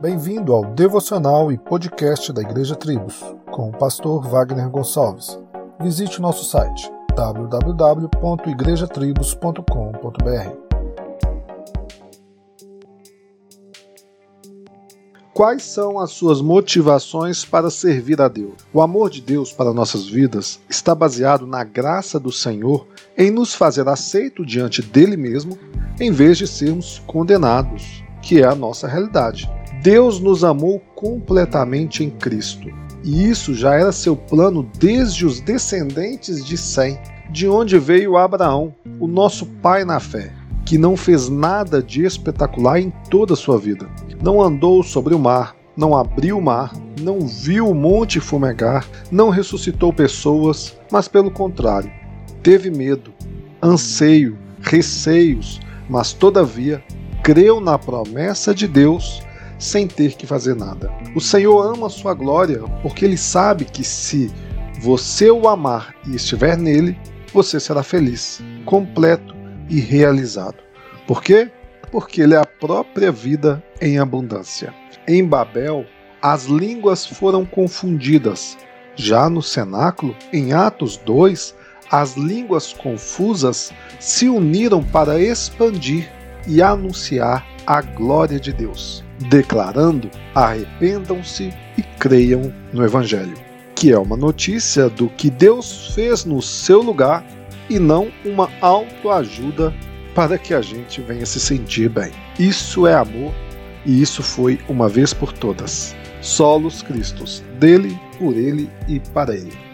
Bem-vindo ao devocional e podcast da Igreja Tribos, com o pastor Wagner Gonçalves. Visite o nosso site www.igrejatribos.com.br. Quais são as suas motivações para servir a Deus? O amor de Deus para nossas vidas está baseado na graça do Senhor em nos fazer aceito diante dele mesmo, em vez de sermos condenados, que é a nossa realidade. Deus nos amou completamente em Cristo. E isso já era seu plano desde os descendentes de Sem, de onde veio Abraão, o nosso pai na fé, que não fez nada de espetacular em toda a sua vida. Não andou sobre o mar, não abriu o mar, não viu o monte fumegar, não ressuscitou pessoas, mas pelo contrário, teve medo, anseio, receios, mas todavia creu na promessa de Deus sem ter que fazer nada. O Senhor ama sua glória porque ele sabe que se você o amar e estiver nele, você será feliz, completo e realizado. Por quê? Porque ele é a própria vida em abundância. Em Babel, as línguas foram confundidas. Já no cenáculo, em Atos 2, as línguas confusas se uniram para expandir e anunciar a glória de Deus declarando: arrependam-se e creiam no Evangelho, que é uma notícia do que Deus fez no seu lugar e não uma autoajuda para que a gente venha se sentir bem. Isso é amor e isso foi uma vez por todas. Solos Cristos, dele, por ele e para ele.